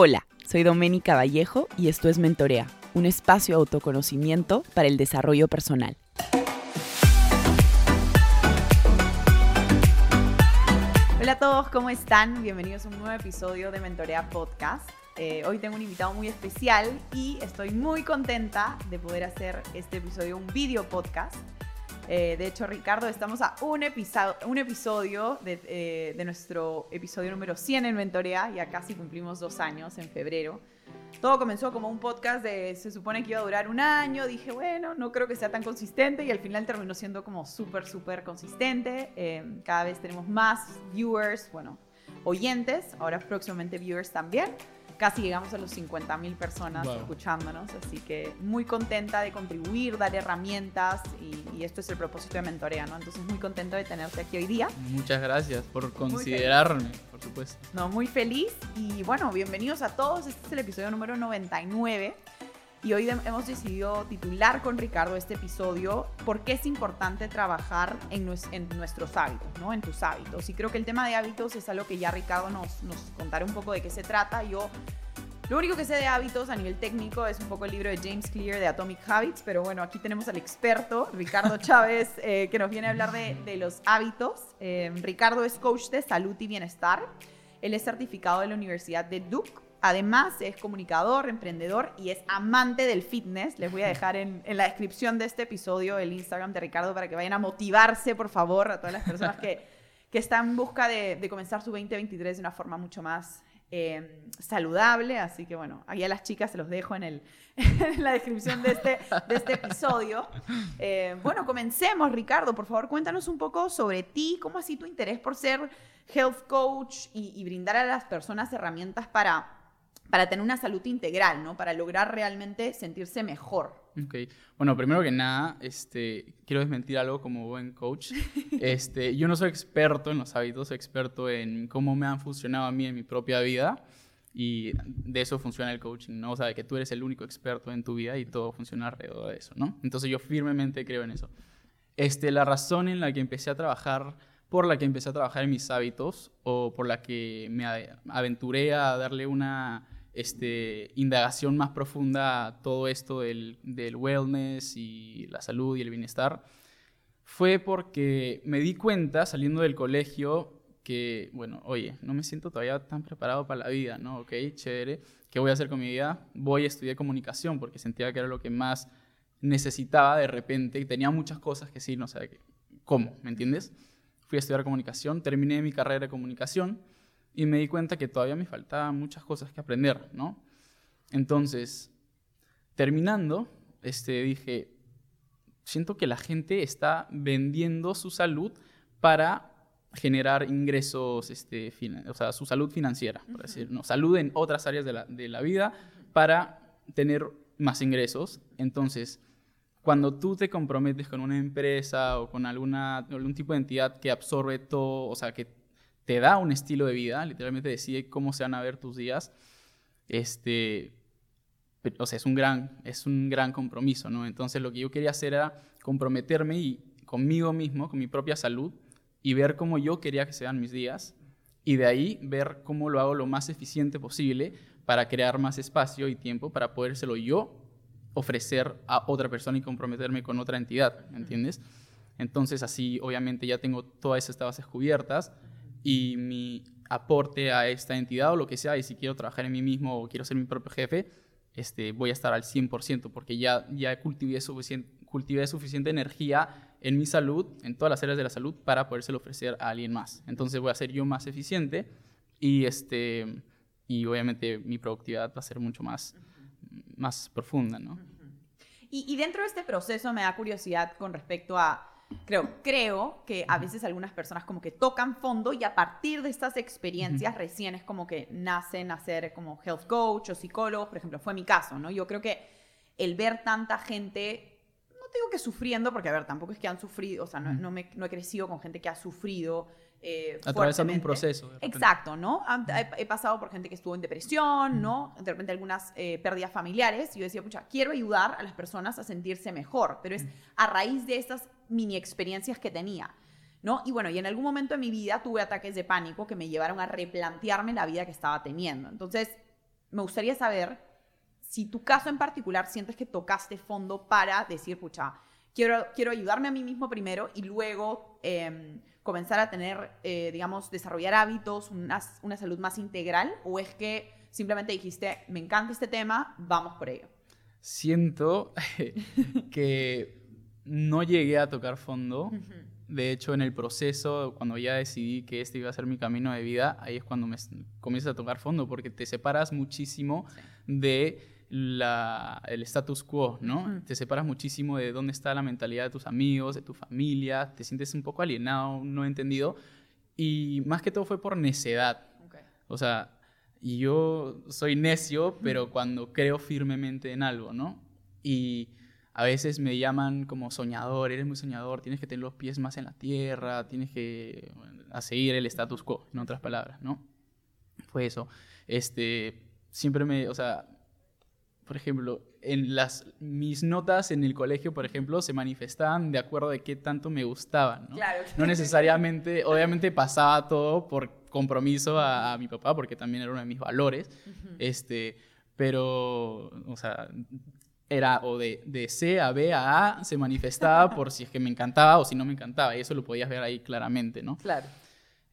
Hola, soy Doménica Vallejo y esto es Mentorea, un espacio de autoconocimiento para el desarrollo personal. Hola a todos, ¿cómo están? Bienvenidos a un nuevo episodio de Mentorea Podcast. Eh, hoy tengo un invitado muy especial y estoy muy contenta de poder hacer este episodio un video podcast eh, de hecho, Ricardo, estamos a un, episodio, eh, de, nuestro episodio número 100 en Mentorea. Ya casi cumplimos dos años en febrero. Todo comenzó como un podcast de, se supone que iba a durar un año. Dije, bueno, no creo que sea tan consistente y al final terminó siendo como súper, súper consistente. Eh, cada vez tenemos más viewers, bueno, oyentes, ahora próximamente viewers también casi llegamos a los 50.000 personas escuchándonos, así que muy contenta de contribuir, dar herramientas y, esto es el propósito de Mentorea, ¿no? Entonces muy contento de tenerte aquí hoy día. Muchas gracias por considerarme, por supuesto. No, muy feliz y bueno, bienvenidos a todos, este es el episodio número 99. Y hoy hemos decidido titular con Ricardo este episodio por qué es importante trabajar en, en, nuestros hábitos, ¿no? En tus hábitos. Y creo que el tema de hábitos es algo que ya Ricardo nos, nos contará un poco de qué se trata. Yo lo único que sé de hábitos a nivel técnico es un poco el libro de James Clear de Atomic Habits, pero bueno, aquí tenemos al experto, Ricardo Chávez, eh, que nos viene a hablar de, de los hábitos. Eh, Ricardo es coach de salud y bienestar. Él es certificado de la Universidad de Duke Además, es comunicador, emprendedor y es amante del fitness. Les voy a dejar en, la descripción de este episodio el Instagram de Ricardo para que vayan a motivarse, por favor, a todas las personas que, están en busca de, comenzar su 2023 de una forma mucho más eh, saludable. Así que bueno, ahí a las chicas se los dejo en, el, en la descripción de este, de este episodio. Eh, bueno, comencemos, Ricardo. Por favor, cuéntanos un poco sobre ti, cómo sido tu interés por ser health coach y brindar a las personas herramientas para para tener una salud integral, ¿no? Para lograr realmente sentirse mejor. Ok. Bueno, primero que nada, este, quiero desmentir algo como buen coach. Este, yo no soy experto en los hábitos, soy experto en cómo me han funcionado a mí en mi propia vida. Y de eso funciona el coaching, ¿no? O sea, que tú eres el único experto en tu vida y todo funciona alrededor de eso, ¿no? Entonces yo firmemente creo en eso. Este, la razón en la que empecé a trabajar, por la que empecé a trabajar en mis hábitos o por la que me aventuré a darle una este, indagación más profunda a todo esto del, del wellness y la salud y el bienestar, fue porque me di cuenta saliendo del colegio que, bueno, oye, no me siento todavía tan preparado para la vida, ¿no? Ok, chévere. ¿Qué voy a hacer con mi vida? Voy a estudiar comunicación porque sentía que era lo que más necesitaba de repente y tenía muchas cosas que sí, no sé, ¿cómo? ¿Me entiendes? Fui a estudiar comunicación, terminé mi carrera de comunicación y me di cuenta que todavía me faltaban muchas cosas que aprender, ¿no? Entonces, terminando, este, dije, siento que la gente está vendiendo su salud para generar ingresos, este, o sea, su salud financiera, por decir, ¿no? Salud en otras áreas de la, de la vida para tener más ingresos. Entonces, cuando tú te comprometes con una empresa o con alguna, algún tipo de entidad que absorbe todo, o sea, que te da un estilo de vida, literalmente decide cómo se van a ver tus días, este, o sea, es un gran, es un gran compromiso, ¿no? Entonces lo que yo quería hacer era comprometerme y conmigo mismo, con mi propia salud, y ver cómo yo quería que sean mis días, y de ahí ver cómo lo hago lo más eficiente posible para crear más espacio y tiempo para podérselo yo ofrecer a otra persona y comprometerme con otra entidad, ¿entiendes? Entonces así obviamente ya tengo todas estas bases cubiertas, y mi aporte a esta entidad o lo que sea, y si quiero trabajar en mí mismo o quiero ser mi propio jefe, este, voy a estar al 100% porque ya, ya cultivé, suficiente, cultivé suficiente energía en mi salud, en todas las áreas de la salud, para podérselo ofrecer a alguien más. Entonces voy a ser yo más eficiente y, este, y obviamente mi productividad va a ser mucho más, más profunda, ¿no? Y, y dentro de este proceso me da curiosidad con respecto a creo, creo que a veces algunas personas como que tocan fondo y a partir de estas experiencias recién es como que nacen a ser como health coach o psicólogos, por ejemplo, fue mi caso, ¿no? Yo creo que el ver tanta gente, no digo que sufriendo, porque a ver, tampoco es que han sufrido, o sea, no, no, me, no he crecido con gente que ha sufrido eh, Atravesando un proceso. Exacto, ¿no? He, pasado por gente que estuvo en depresión, ¿no? De repente algunas eh, pérdidas familiares. Y yo decía, pucha, quiero ayudar a las personas a sentirse mejor, pero es a raíz de estas mini experiencias que tenía. ¿No? Y bueno, y en algún momento de mi vida tuve ataques de pánico que me llevaron a replantearme la vida que estaba teniendo. Entonces, me gustaría saber si tu caso en particular sientes que tocaste fondo para decir, pucha, quiero, quiero ayudarme a mí mismo primero y luego em, comenzar a tener, eh, digamos, desarrollar hábitos, una, una salud más integral, o es que simplemente dijiste, me encanta este tema, vamos por ello. Siento que no llegué a tocar fondo. De hecho, en el proceso, cuando ya decidí que este iba a ser mi camino de vida, ahí es cuando me comienzas a tocar fondo, porque te separas muchísimo de la, el status quo, ¿no? Te separas muchísimo de dónde está la mentalidad de tus amigos, de tu familia, te sientes un poco alienado, no entendido, y más que todo fue por necedad. O sea, yo soy necio, pero cuando creo firmemente en algo, ¿no? Y a veces me llaman como soñador, eres muy soñador, tienes que tener los pies más en la tierra, tienes que a seguir el status quo, en otras palabras, ¿no? Fue eso. Este, siempre me, o sea, por ejemplo, en las, mis notas en el colegio, por ejemplo, se manifestaban de acuerdo de qué tanto me gustaban, ¿no? Claro. No necesariamente, obviamente pasaba todo por compromiso a, mi papá, porque también era uno de mis valores, este, pero, o sea, era o de, de, C a B a A, se manifestaba por si es que me encantaba o si no me encantaba, y eso lo podías ver ahí claramente, ¿no? Claro.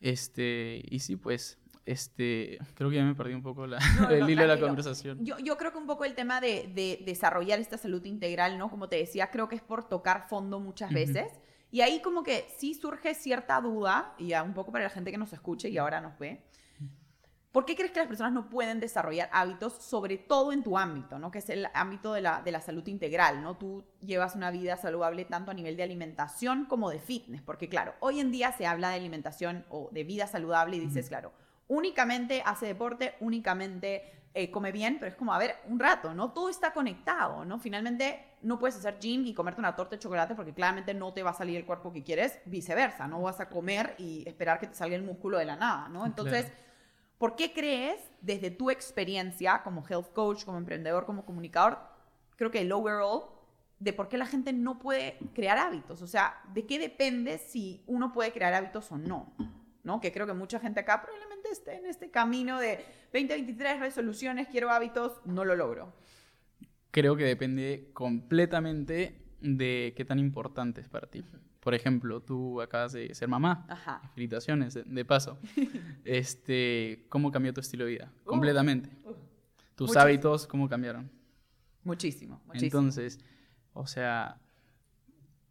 Este, y sí, pues, este, creo que ya me perdí un poco la, el hilo de la conversación. Yo, yo, creo que un poco el tema de, de, desarrollar esta salud integral, ¿no? Como te decía, creo que es por tocar fondo muchas veces. Y ahí como que sí surge cierta duda, y ya un poco para la gente que nos escuche y ahora nos ve, ¿Por qué crees que las personas no pueden desarrollar hábitos, sobre todo en tu ámbito, ¿no? que es el ámbito de la, de la salud integral? ¿no? Tú llevas una vida saludable tanto a nivel de alimentación como de fitness, porque claro, hoy en día se habla de alimentación o de vida saludable y dices, claro, únicamente hace deporte, únicamente eh, come bien, pero es como, a ver, un rato, ¿no? Todo está conectado, ¿no? Finalmente no puedes hacer gym y comerte una torta de chocolate porque claramente no te va a salir el cuerpo que quieres, viceversa, no vas a comer y esperar que te salga el músculo de la nada, ¿no? Entonces... ¿Por qué crees, desde tu experiencia como health coach, como emprendedor, como comunicador, creo que el overall, de por qué la gente no puede crear hábitos? O sea, ¿de qué depende si uno puede crear hábitos o no? ¿No? Que creo que mucha gente acá probablemente esté en este camino de 2023 resoluciones, quiero hábitos, no lo logro. Creo que depende completamente de qué tan importante es para ti. Por ejemplo, tú acabas de ser mamá. Ajá. Felicitaciones, de, paso. este, ¿Cómo cambió tu estilo de vida? Completamente. Tus hábitos, ¿cómo cambiaron? Muchísimo, muchísimo. Entonces, o sea,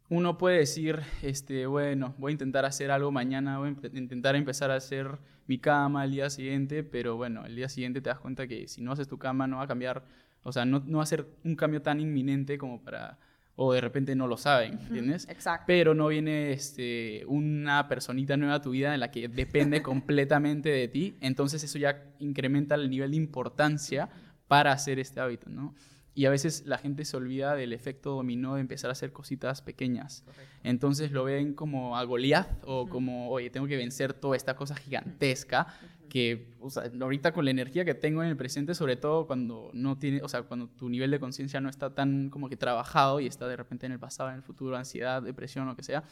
uno puede decir, este, bueno, voy a intentar hacer algo mañana, voy a intentar empezar a hacer mi cama el día siguiente, pero bueno, el día siguiente te das cuenta que si no haces tu cama no va a cambiar, o sea, no, no va a ser un cambio tan inminente como para o de repente no lo saben, ¿entiendes? Exacto. Pero no viene este, una personita nueva a tu vida en la que depende completamente de ti, entonces eso ya incrementa el nivel de importancia para hacer este hábito, ¿no? Y a veces la gente se olvida del efecto dominó de empezar a hacer cositas pequeñas. Entonces lo ven como a Goliath o como, oye, tengo que vencer toda esta cosa gigantesca que, o sea, ahorita con la energía que tengo en el presente, sobre todo cuando no tiene, o sea, cuando tu nivel de conciencia no está tan como que trabajado y está de repente en el pasado, en el futuro, ansiedad, depresión, lo que sea,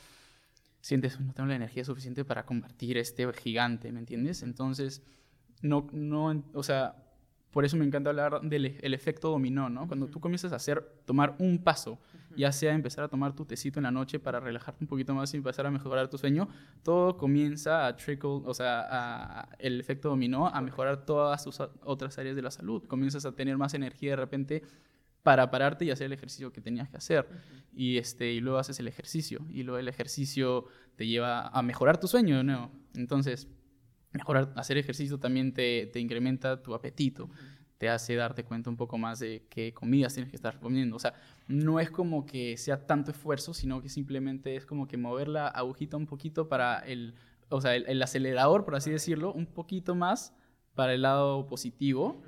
sientes, no tengo la energía suficiente para convertir este gigante, ¿me entiendes? Entonces, no, no, o sea, por eso me encanta hablar del e, el efecto dominó, ¿no? Cuando tú comienzas a hacer, tomar un paso, ya sea empezar a tomar tu tecito en la noche para relajarte un poquito más y empezar a mejorar tu sueño, todo comienza a trickle, o sea, el efecto dominó a mejorar todas tus otras áreas de la salud. Comienzas a tener más energía de repente para pararte y hacer el ejercicio que tenías que hacer. y, este, y luego haces el ejercicio. Y luego el ejercicio te lleva a mejorar tu sueño, ¿no? Entonces, mejorar, hacer ejercicio también te, te incrementa tu apetito, te hace darte cuenta un poco más de qué comidas tienes que estar comiendo. O sea, no es como que sea tanto esfuerzo, sino que simplemente es como que mover la agujita un poquito para el, o sea, el, acelerador, por así decirlo, un poquito más para el lado positivo,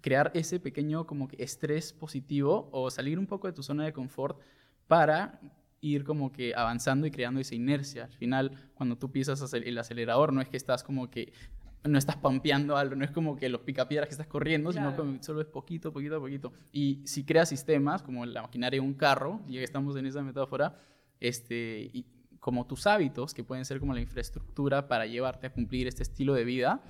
crear ese pequeño como que estrés positivo o salir un poco de tu zona de confort para ir como que avanzando y creando esa inercia. Al final, cuando tú pisas el acelerador, no es que estás como que no estás pampeando algo, no es como que los picapiedras que estás corriendo, sino que solo es poquito, poquito, poquito. Y si creas sistemas, como la maquinaria de un carro, ya que estamos en esa metáfora, este, y como tus hábitos, que pueden ser como la infraestructura para llevarte a cumplir este estilo de vida,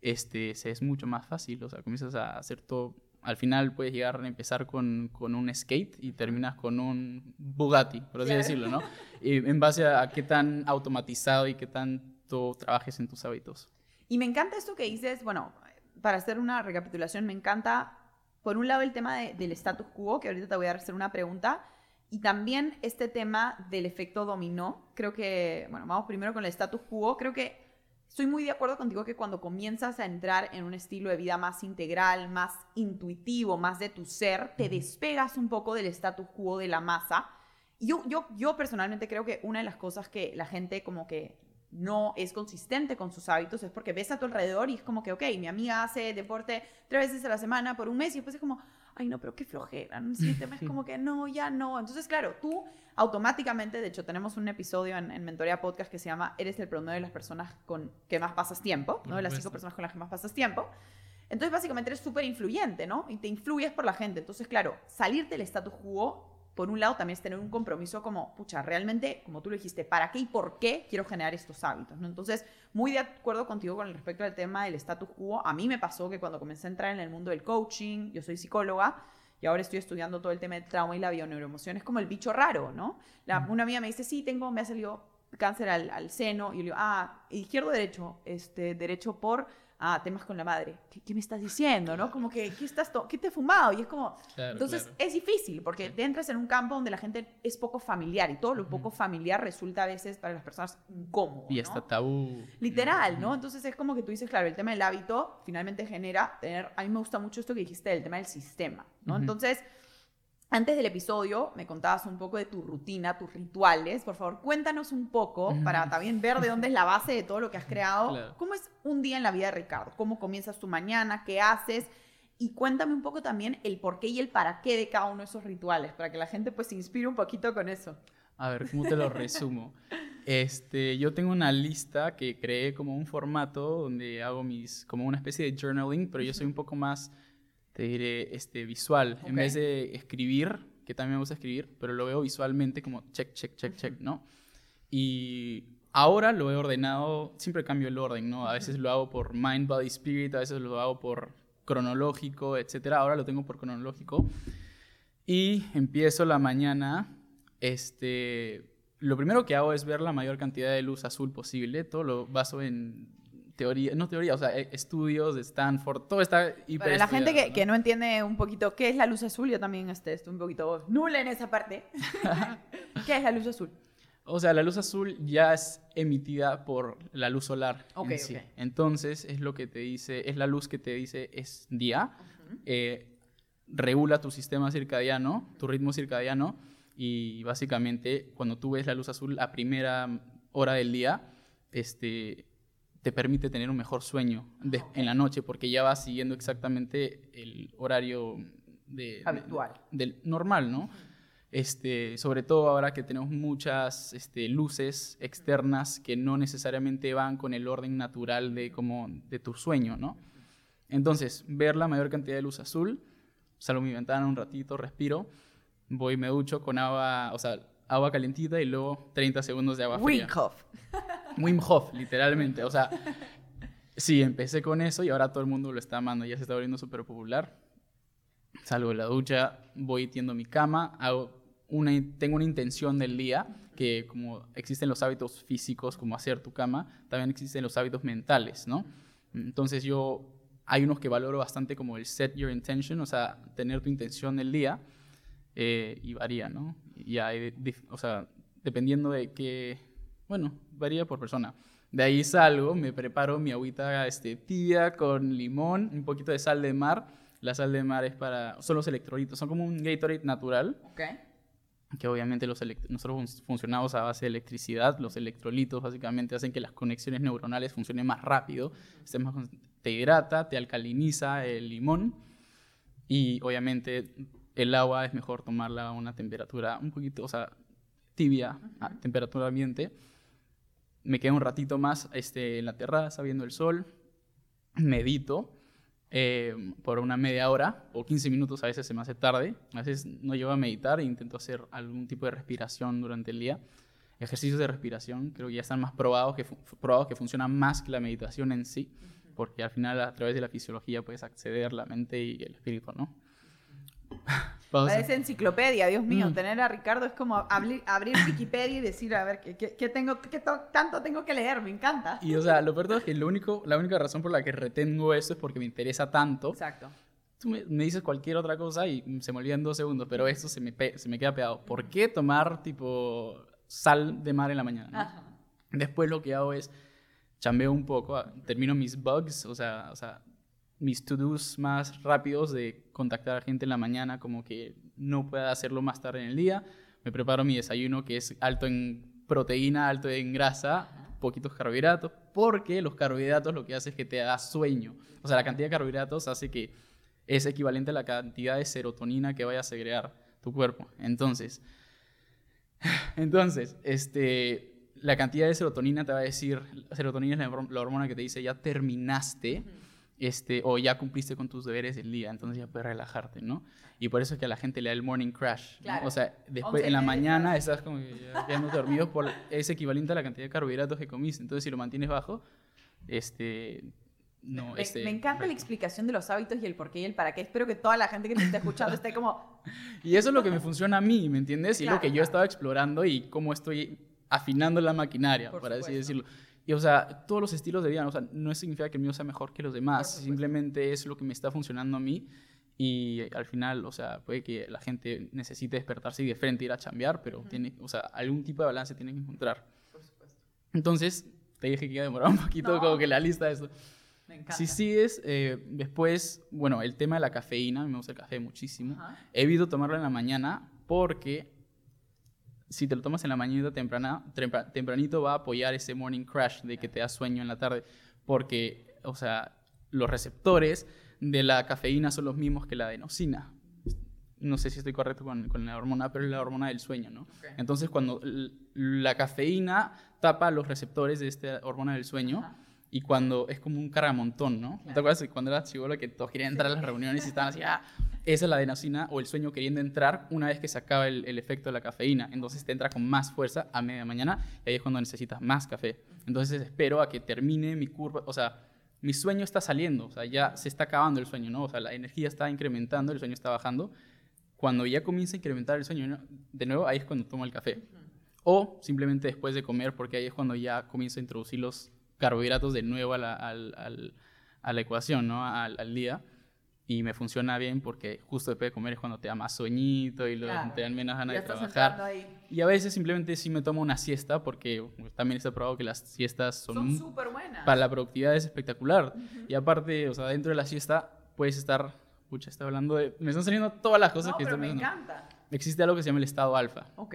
este, es mucho más fácil, o sea, comienzas a hacer todo. Al final puedes llegar a empezar con, con un skate y terminas con un Bugatti, por así decirlo, ¿no? Y en base a, qué tan automatizado y qué tanto trabajes en tus hábitos. Y me encanta esto que dices, bueno, para hacer una recapitulación, me encanta, por un lado, el tema del status quo, que ahorita te voy a hacer una pregunta, y también este tema del efecto dominó. Creo que, bueno, vamos primero con el status quo. Creo que Estoy muy de acuerdo contigo que cuando comienzas a entrar en un estilo de vida más integral, más intuitivo, más de tu ser, te despegas un poco del status quo de la masa. Yo, yo, yo personalmente creo que una de las cosas que la gente como que no es consistente con sus hábitos es porque ves a tu alrededor y es como que, ok, mi amiga hace deporte tres veces a la semana por un mes y después es como, ay no, pero qué flojera, ¿no? es como que no, ya no. Entonces, claro, tú automáticamente, de hecho, tenemos un episodio en, en Mentoría Podcast que se llama Eres el promedio de las personas con que más pasas tiempo, ¿no? De las cinco personas con las que más pasas tiempo. Entonces, básicamente eres súper influyente, ¿no? Y te influyes por la gente. Entonces, claro, salirte del status quo por un lado, también es tener un compromiso como, pucha, realmente, como tú lo dijiste, ¿para qué y por qué quiero generar estos hábitos? ¿no? Entonces, muy de acuerdo contigo con respecto al tema del status quo. A mí me pasó que cuando comencé a entrar en el mundo del coaching, yo soy psicóloga, y ahora estoy estudiando todo el tema del trauma y la bioneuroemoción, es como el bicho raro, ¿no? La, una amiga me dice, sí, tengo, me ha salido cáncer al, al seno, y yo le digo, ah, izquierdo, derecho, este, derecho por ah, temas con la madre. ¿Qué, me estás diciendo? ¿No? Como que, ¿qué, estás ¿qué te he fumado? Y es como... entonces es difícil porque te entras en un campo donde la gente es poco familiar y todo lo poco familiar resulta a veces para las personas incómodo. Y está tabú. Literal, ¿no? Entonces es como que tú dices, claro, el tema del hábito finalmente genera tener... A mí me gusta mucho esto que dijiste del tema del sistema, ¿no? Entonces antes del episodio me contabas un poco de tu rutina, tus rituales. Por favor, cuéntanos un poco para también ver de dónde es la base de todo lo que has creado. ¿Cómo es un día en la vida de Ricardo? ¿Cómo comienzas tu mañana? ¿Qué haces? Y cuéntame un poco también el por qué y el para qué de cada uno de esos rituales, para que la gente pues se inspire un poquito con eso. A ver, ¿cómo te lo resumo? Este, yo tengo una lista que creé como un formato donde hago mis, como una especie de journaling, pero yo soy un poco más te diré, este, visual. En vez de escribir, que también me gusta escribir, pero lo veo visualmente como check, check, check, check, ¿no? Y ahora lo he ordenado, siempre cambio el orden, ¿no? A veces lo hago por mind, body, spirit, a veces lo hago por cronológico, etcétera. Ahora lo tengo por cronológico. Y empiezo la mañana, este, lo primero que hago es ver la mayor cantidad de luz azul posible. Todo lo baso en teoría, no teoría, o sea, e, estudios de Stanford, todo está hiper Para la gente que ¿no? que ¿no? entiende un poquito qué es la luz azul, yo también este, estoy un poquito nula en esa parte. ¿Qué es la luz azul? O sea, la luz azul ya es emitida por la luz solar. en sí. Entonces, es lo que te dice, es la luz que te dice es día, eh, regula tu sistema circadiano, tu ritmo circadiano, y básicamente cuando tú ves la luz azul a primera hora del día, este, te permite tener un mejor sueño en la noche porque ya vas siguiendo exactamente el horario de, habitual del normal, ¿no? Este, sobre todo ahora que tenemos muchas este, luces externas que no necesariamente van con el orden natural de, como, de tu sueño, ¿no? Entonces, ver la mayor cantidad de luz azul, salgo mi ventana un ratito, respiro, voy me ducho con agua, o sea, agua calentita y luego 30 segundos de agua fría. Wim Hof, literalmente. O sea, sí, empecé con eso y ahora todo el mundo lo está amando. Ya se está volviendo súper popular. Salgo de la ducha, voy tiendo mi cama, tengo una intención del día, que como existen los hábitos físicos, como hacer tu cama, también existen los hábitos mentales, ¿no? Entonces yo, hay unos que valoro bastante como el set your intention, o sea, tener tu intención del día, eh, y varía, ¿no? Y hay, o sea, dependiendo de qué, bueno, varía por persona. De ahí salgo, me preparo mi agüita este, tibia con limón, un poquito de sal de mar. La sal de mar es para, son los electrolitos, son como un Gatorade natural. Okay. Que obviamente los nosotros funcionamos a base de electricidad. Los electrolitos básicamente hacen que las conexiones neuronales funcionen más rápido. te hidrata, te alcaliniza el limón. Y obviamente el agua es mejor tomarla a una temperatura un poquito, o sea, tibia, a temperatura ambiente me quedo un ratito más este, en la terraza viendo el sol, medito eh, por una media hora o 15 minutos, a veces se me hace tarde, a veces no llego a meditar e intento hacer algún tipo de respiración durante el día. Ejercicios de respiración creo que ya están más probados, que, probados que funcionan más que la meditación en sí. porque al final a través de la fisiología puedes acceder la mente y el espíritu, ¿no? Parece enciclopedia, Dios mío. Mm. Tener a Ricardo es como abrir, abrir Wikipedia y decir, a ver, ¿qué, qué- qué tengo, qué to- tanto tengo que leer? Me encanta. Y o sea, lo peor es que lo único, la única razón por la que retengo esto es porque me interesa tanto. Exacto. Tú me, me dices cualquier otra cosa y se me olvida en dos segundos, pero esto se me, pe- se me queda pegado. ¿Por qué tomar tipo sal de mar en la mañana? no? Ajá. Después lo que hago es chambeo un poco, ah, termino mis bugs, o sea, o sea mis to-dos más rápidos de contactar a gente en la mañana, como que no pueda hacerlo más tarde en el día. Me preparo mi desayuno que es alto en proteína, alto en grasa, poquitos carbohidratos, porque los carbohidratos lo que hace es que te da sueño. O sea, la cantidad de carbohidratos hace que es equivalente a la cantidad de serotonina que vaya a segregar tu cuerpo. Entonces, entonces, este, la cantidad de serotonina te va a decir, serotonina es la hormona que te dice ya terminaste, este, o ya cumpliste con tus deberes del día, entonces ya puedes relajarte, ¿no? Y por eso es que a la gente le da el morning crash, ¿no? O sea, después en la y mañana estás como que ya quedándote dormido por es equivalente a la cantidad de carbohidratos que comiste, entonces si lo mantienes bajo, este, no, me, este, me encanta la explicación de los hábitos y el por qué y el para qué. Espero que toda la gente que nos esté escuchando esté como, Y eso es lo que me funciona a mí, ¿me entiendes? Y Claro, lo que yo claro. estaba explorando y cómo estoy afinando la maquinaria, Por para así decirlo. Y, o sea, todos los estilos de vida, o sea, no significa que el mío sea mejor que los demás, supuesto. simplemente es lo que me está funcionando a mí. Y al final, o sea, puede que la gente necesite despertarse y de frente ir a chambear, pero tiene, o sea, algún tipo de balance tiene que encontrar. por supuesto. Entonces, te dije que iba a demorar un poquito No. como que la lista de eso. Me encanta. Si sigues, eh, después, bueno, el tema de la cafeína, me gusta el café muchísimo. Ajá. Evito tomarlo en la mañana porque si te lo tomas en la mañana temprana, tempra- tempranito va a apoyar ese morning crash de que te da sueño en la tarde. Porque, o sea, los receptores de la cafeína son los mismos que la adenosina. No sé si estoy correcto con, con la hormona, pero es la hormona del sueño, ¿no? Entonces, cuando la cafeína tapa los receptores de esta hormona del sueño, y cuando es como un caramontón, ¿no? Claro. ¿Te acuerdas cuando eras chivolo que todos querían entrar a las reuniones y estaban así, ah, esa es la adenosina o el sueño queriendo entrar una vez que se acaba el, el efecto de la cafeína. Entonces te entra con más fuerza a media mañana y ahí es cuando necesitas más café. Entonces espero a que termine mi curva, o sea, mi sueño está saliendo, o sea, ya se está acabando el sueño, ¿no? O sea, la energía está incrementando, el sueño está bajando. Cuando ya comienza a incrementar el sueño ¿no? de nuevo, ahí es cuando tomo el café. O simplemente después de comer, porque ahí es cuando ya comienzo a introducir los carbohidratos de nuevo a la, a la ecuación, ¿no? Al, al día. Y me funciona bien porque justo después de comer es cuando te da más soñito y Claro. te dan menos ganas de trabajar. Y a veces simplemente sí me tomo una siesta porque pues, también está probado que las siestas son, súper buenas. para la productividad es espectacular. Y aparte, o sea, dentro de la siesta puedes estar, pucha, está hablando de, me están saliendo todas las cosas no, que pero me pensando. encanta. Existe algo que se llama el estado alfa. Ok.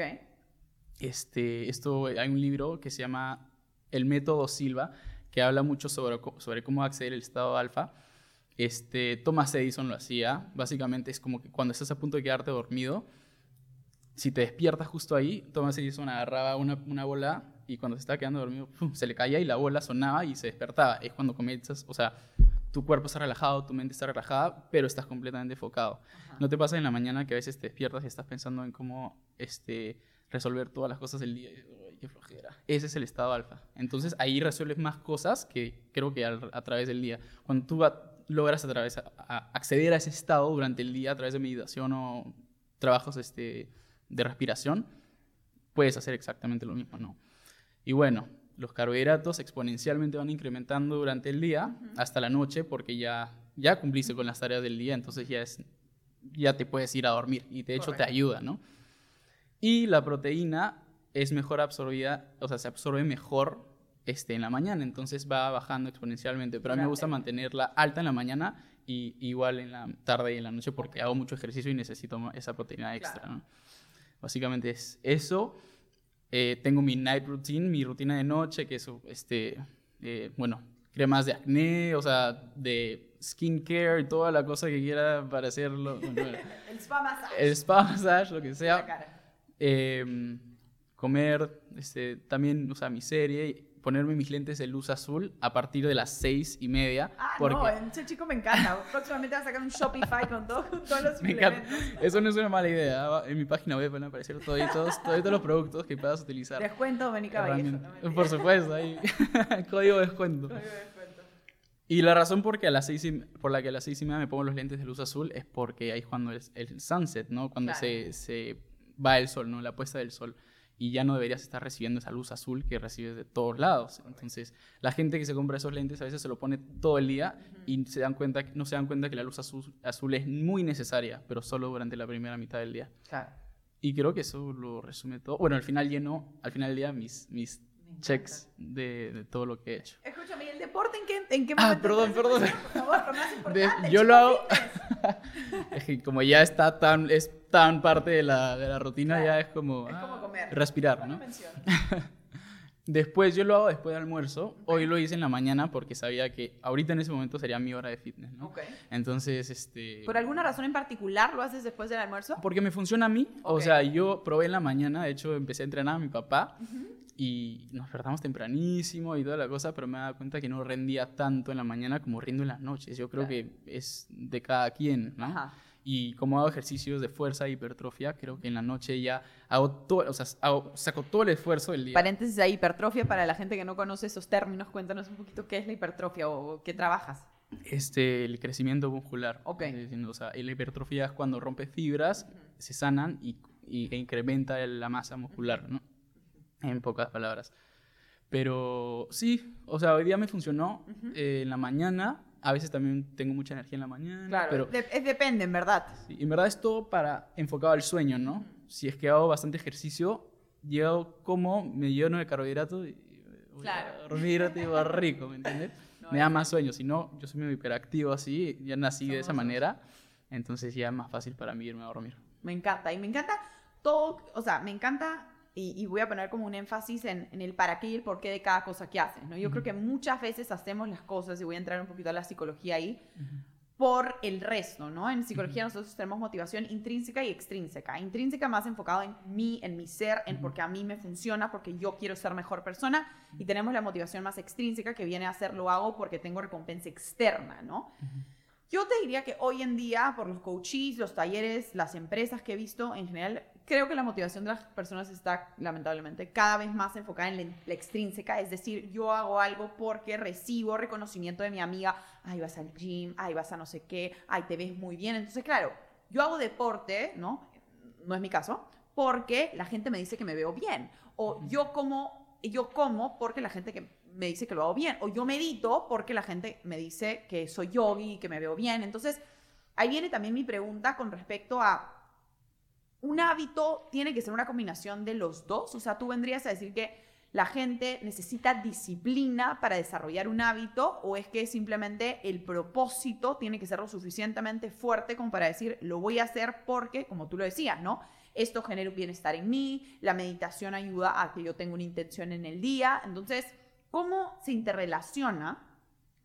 Este, esto, hay un libro que se llama El método Silva, que habla mucho sobre, sobre cómo acceder al estado alfa. Este, Thomas Edison lo hacía. Básicamente es como que cuando estás a punto de quedarte dormido, si te despiertas justo ahí, Thomas Edison agarraba una, una bola y cuando se estaba quedando dormido, ¡pum! se le caía y la bola sonaba y se despertaba. Es cuando comienzas, o sea, tu cuerpo está relajado, tu mente está relajada, pero estás completamente enfocado. Ajá. ¿No te pasa en la mañana que a veces te despiertas y estás pensando en cómo este, resolver todas las cosas del día? Y, "Ay, qué flojera. Ese es el estado alfa. Entonces ahí resuelves más cosas que creo que al- a través del día. Cuando tú va- logras a través, a- acceder a ese estado durante el día a través de meditación o trabajos este, de respiración, puedes hacer exactamente lo mismo, ¿no? Y bueno, los carbohidratos exponencialmente van incrementando durante el día hasta la noche porque ya, ya cumpliste con las tareas del día, entonces ya, es, ya te puedes ir a dormir y de hecho te ayuda, ¿no? Y la proteína es mejor absorbida, o sea, se absorbe mejor este, en la mañana, entonces va bajando exponencialmente, pero a mí me gusta mantenerla alta en la mañana y igual en la tarde y en la noche porque hago mucho ejercicio y necesito esa proteína extra, Claro. ¿no? Básicamente es eso. Eh, tengo mi night routine, mi rutina de noche, que es, este, eh, bueno, cremas de acné, o sea, de skincare, toda la cosa que quiera para hacerlo. bueno, El spa massage. el spa massage, lo que sea. Eh, comer, este, también, o sea, mi serie, ponerme mis lentes de luz azul a partir de las seis y media. Ah, porque no, ese chico me encanta. Próximamente va a sacar un Shopify con, todo- con todos los Me encanta. Eso no es una mala idea. En mi página web van a aparecer toditos, toditos los productos que puedas utilizar. Descuento, Vallejo. Herramienta- no. Por supuesto, ahí. Código de descuento. Código de descuento. Y la razón por, a las seis y- por la que a las seis y media me pongo los lentes de luz azul es porque ahí es cuando es el sunset, ¿no? Cuando Claro. se, se va el sol, ¿no? La puesta del sol. Y ya no deberías estar recibiendo esa luz azul que recibes de todos lados. Entonces, la gente que se compra esos lentes a veces se lo pone todo el día y se dan cuenta, no se dan cuenta que la luz azul, azul es muy necesaria, pero solo durante la primera mitad del día. Claro. Y creo que eso lo resume todo. Bueno, al final lleno, al final del día, mis, mis checks de, de todo lo que he hecho. Escúchame, ¿y el deporte en qué, en qué Ah, momento perdón, entra perdón. cuestión? Por favor, lo más De- importante. yo chico lo hago, es que como ya está tan, es tan parte de la, de la rutina, Claro. ya es como, Es como ah, comer. respirar, ¿no? Después, yo lo hago después del almuerzo. Hoy lo hice en la mañana porque sabía que ahorita en ese momento sería mi hora de fitness, ¿no? Entonces, este... ¿Por alguna razón en particular lo haces después del almuerzo? Porque me funciona a mí. O sea, yo probé en la mañana, de hecho empecé a entrenar a mi papá y nos despertamos tempranísimo y toda la cosa, pero me he dado cuenta que no rendía tanto en la mañana como rindo en las noches. Yo creo Claro. que es de cada quien, ¿no? Ajá. Y como hago ejercicios de fuerza e hipertrofia, creo que en la noche ya hago todo, o sea, hago- saco todo el esfuerzo del día. Paréntesis ahí, hipertrofia, para la gente que no conoce esos términos, cuéntanos un poquito qué es la hipertrofia o qué trabajas. Este, el crecimiento muscular. Ok. O sea, la hipertrofia es cuando rompe fibras, se sanan y, y- e incrementa la masa muscular, ¿no? En pocas palabras. Pero sí, o sea, hoy día me funcionó eh, en la mañana. A veces también tengo mucha energía en la mañana. Pero de- es depende, en verdad. sí, en verdad es todo para enfocado al sueño, ¿no? Si es que hago bastante ejercicio, yo como, me lleno de carbohidratos y voy Claro. a dormir tipo rico, ¿me entiendes? No, me da más sueño. Si no, yo soy medio hiperactivo así, ya nací de esa manera, entonces ya es más fácil para mí irme a dormir. Me encanta. Y me encanta todo, o sea, me encanta, y, y voy a poner como un énfasis en, en el para qué y el por qué de cada cosa que haces, ¿no? Yo creo que muchas veces hacemos las cosas, y voy a entrar un poquito a la psicología ahí, por el resto, ¿no? En psicología nosotros tenemos motivación intrínseca y extrínseca. Intrínseca más enfocado en mí, en mi ser, en porque a mí me funciona, porque yo quiero ser mejor persona. Y tenemos la motivación más extrínseca que viene a ser lo hago porque tengo recompensa externa, ¿no? Yo te diría que hoy en día, por los coaches, los talleres, las empresas que he visto en general, creo que la motivación de las personas está lamentablemente cada vez más enfocada en la, la extrínseca, es decir, yo hago algo porque recibo reconocimiento de mi amiga, ay, vas al gym, ay, vas a no sé qué, ay, te ves muy bien. Entonces, claro, yo hago deporte, ¿no? No es mi caso, porque la gente me dice que me veo bien. O yo como, yo como porque la gente que me dice que lo hago bien. O yo medito porque la gente me dice que soy yogi y que me veo bien. Entonces, ahí viene también mi pregunta con respecto a un hábito tiene que ser una combinación de los dos. O sea, tú vendrías a decir que la gente necesita disciplina para desarrollar un hábito o es que simplemente el propósito tiene que ser lo suficientemente fuerte como para decir, lo voy a hacer porque, como tú lo decías, ¿no? Esto genera un bienestar en mí, la meditación ayuda a que yo tenga una intención en el día. Entonces, ¿cómo se interrelaciona,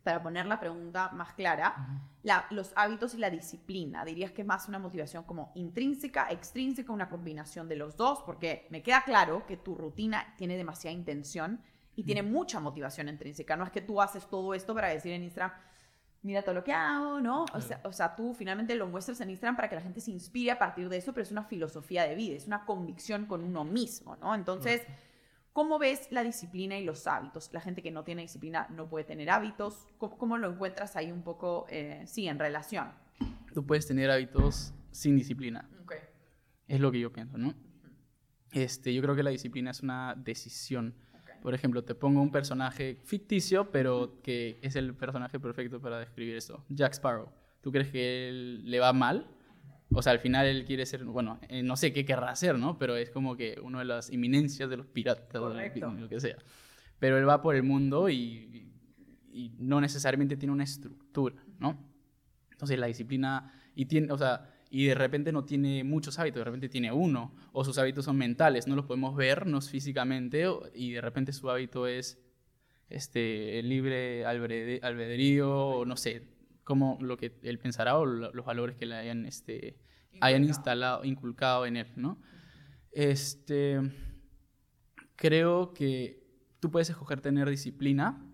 para poner la pregunta más clara, la- los hábitos y la disciplina? ¿Dirías que es más una motivación como intrínseca, extrínseca, una combinación de los dos? Porque me queda claro que tu rutina tiene demasiada intención y tiene mucha motivación intrínseca. No es que tú haces todo esto para decir en Instagram, mira todo lo que hago, ¿no? O sea, o sea, tú finalmente lo muestras en Instagram para que la gente se inspire a partir de eso, pero es una filosofía de vida, es una convicción con uno mismo, ¿no? Entonces, ¿cómo ves la disciplina y los hábitos? La gente que no tiene disciplina no puede tener hábitos. ¿Cómo, cómo lo encuentras ahí un poco, eh, sí, en relación? Tú puedes tener hábitos sin disciplina. Es lo que yo pienso, ¿no? Este, yo creo que la disciplina es una decisión. Por ejemplo, te pongo un personaje ficticio, pero que es el personaje perfecto para describir eso. Jack Sparrow. ¿Tú crees que él le va mal? O sea, al final él quiere ser, bueno, eh, no sé qué querrá hacer, ¿no? Pero es como que una de las eminencias de los piratas, Correcto. lo que sea. Pero él va por el mundo y, y no necesariamente tiene una estructura, ¿no? Entonces la disciplina, y, tiene, o sea, y de repente no tiene muchos hábitos, de repente tiene uno, o sus hábitos son mentales, no los podemos ver, no es físicamente, y de repente su hábito es este, el libre albedrío, o no sé, como lo que él pensará o lo- los valores que le hayan, este, hayan instalado, inculcado en él, ¿no? Este, creo que tú puedes escoger tener disciplina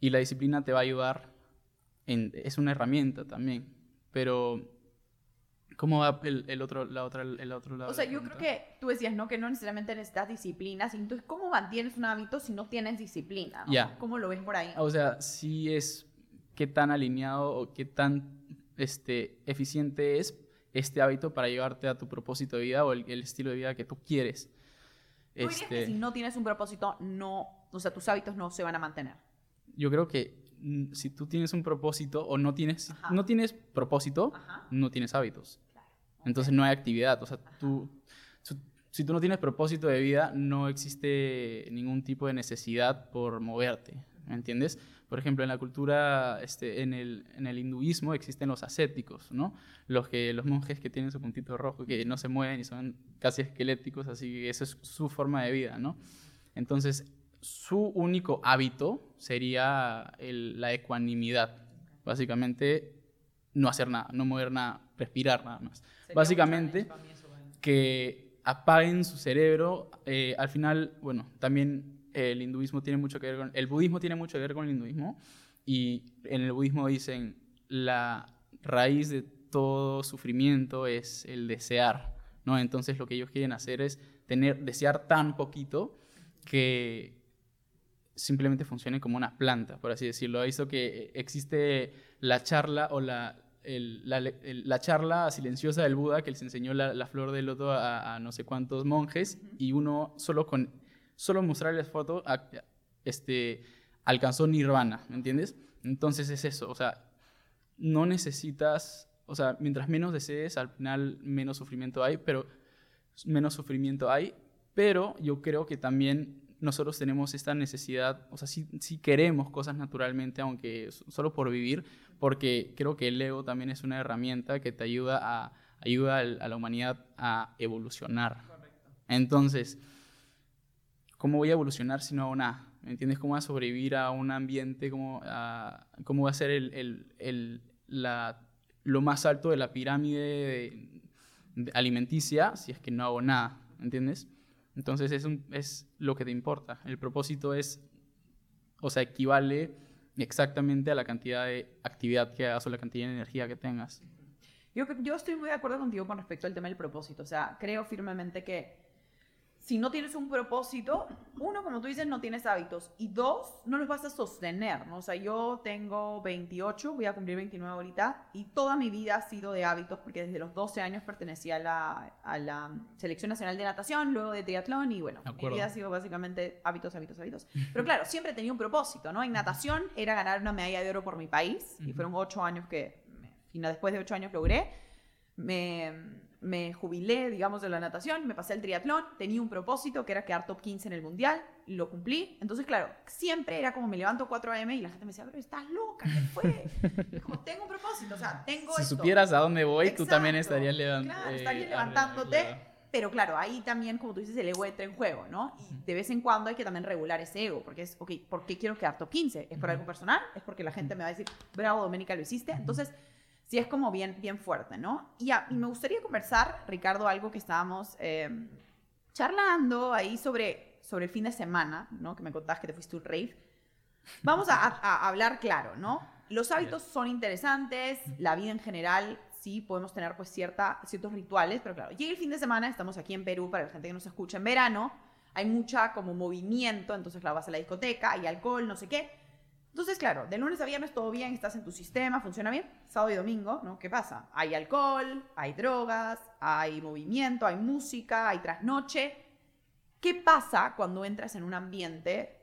y la disciplina te va a ayudar, en- es una herramienta también, pero ¿cómo va el, el otro, la otra, el otro lado? O sea, yo creo que tú decías, ¿no? Que no necesariamente necesitas disciplina. Entonces, ¿cómo mantienes un hábito si no tienes disciplina? no? Ya. ¿Cómo lo ves por ahí? O sea, sí es qué tan alineado o qué tan este, eficiente es este hábito para llevarte a tu propósito de vida o el, estilo de vida que tú quieres. ¿Tú este, que si no tienes un propósito, no, o sea, tus hábitos no se van a mantener? Yo creo que mm, si tú tienes un propósito o no tienes, no tienes propósito, no tienes hábitos. Entonces no hay actividad. O sea, tú, si tú no tienes propósito de vida, no existe ningún tipo de necesidad por moverte. ¿Me entiendes? Por ejemplo, en la cultura, este, en, el, en el hinduismo existen los ascéticos, ¿no? Los, que, los monjes que tienen su puntito rojo, que no se mueven y son casi esqueléticos, así que esa es su forma de vida, ¿no? Entonces, su único hábito sería la ecuanimidad. Básicamente, no hacer nada, no mover nada, respirar nada más. Básicamente, que apaguen su cerebro. Eh, al final, bueno, también el hinduismo tiene mucho que ver con, el budismo tiene mucho que ver con el hinduismo y en el budismo dicen la raíz de todo sufrimiento es el desear, ¿no? Entonces lo que ellos quieren hacer es tener, desear tan poquito que simplemente funcione como una planta, por así decirlo. Hizo que existe la charla o la, la, charla silenciosa del Buda que les enseñó la, flor de loto a, a, no sé cuántos monjes y uno solo con solo mostrarles fotos, este, alcanzó nirvana, ¿me entiendes? Entonces es eso, o sea, no necesitas, o sea, mientras menos desees, al final menos sufrimiento hay, pero menos sufrimiento hay, pero yo creo que también nosotros tenemos esta necesidad, o sea, sí, sí, queremos cosas naturalmente, aunque solo por vivir, porque creo que el ego también es una herramienta que te ayuda a, ayuda a la humanidad a evolucionar. Entonces, ¿cómo voy a evolucionar si no hago nada? ¿Me entiendes? ¿Cómo voy a sobrevivir a un ambiente? ¿Cómo, cómo voy a ser el, la, lo más alto de la pirámide alimenticia si es que no hago nada? ¿Me entiendes? Entonces es, es lo que te importa. El propósito es, o sea, equivale exactamente a la cantidad de actividad que hagas o la cantidad de energía que tengas. Yo, yo estoy muy de acuerdo contigo con respecto al tema del propósito. O sea, creo firmemente que si no tienes un propósito, uno, como tú dices, no tienes hábitos. Y dos, no los vas a sostener, ¿no? O sea, yo tengo 28, voy a cumplir 29 ahorita, y toda mi vida ha sido de hábitos, porque desde los 12 años pertenecía a la, a la Selección Nacional de Natación, luego de triatlón, y bueno, mi vida ha sido básicamente hábitos, hábitos, hábitos. Pero claro, siempre tenía un propósito, ¿no? En natación era ganar una medalla de oro por mi país, y fueron ocho años que, después de ocho años logré. Me me jubilé, digamos, de la natación, me pasé al triatlón, tenía un propósito que era quedar top 15 en el mundial, lo cumplí. Entonces, claro, siempre era como me levanto 4 a.m. y la gente me decía, pero estás loca, ¿qué fue? como, tengo un propósito, o sea, tengo Si supieras a dónde voy, tú también estarías Claro, estarías eh, levantándote. Pero claro, ahí también, como tú dices, el ego entra en juego, ¿no? Y de vez en cuando hay que también regular ese ego, porque es, ok, ¿por qué quiero quedar top 15? ¿Es por algo personal? ¿Es porque la gente me va a decir, bravo, Doménica, lo hiciste? Entonces, sí es como bien, bien fuerte, ¿no? Y, y me gustaría conversar, Ricardo, algo que estábamos em, charlando ahí sobre, sobre el fin de semana, ¿no? Que me contabas que te fuiste un rave. Vamos a, hablar claro, ¿no? Los hábitos son interesantes, la vida en general, sí, podemos tener pues cierta, ciertos rituales, pero claro, llega el fin de semana, estamos aquí en Perú, para la gente que nos escucha en verano, hay mucha como movimiento, entonces claro, vas a la discoteca, hay alcohol, no sé qué, entonces, claro, de lunes a viernes todo bien, estás en tu sistema, funciona bien. Sábado y domingo, ¿no? ¿Qué pasa? Hay alcohol, hay drogas, hay movimiento, hay música, hay trasnoche. ¿Qué pasa cuando entras en un ambiente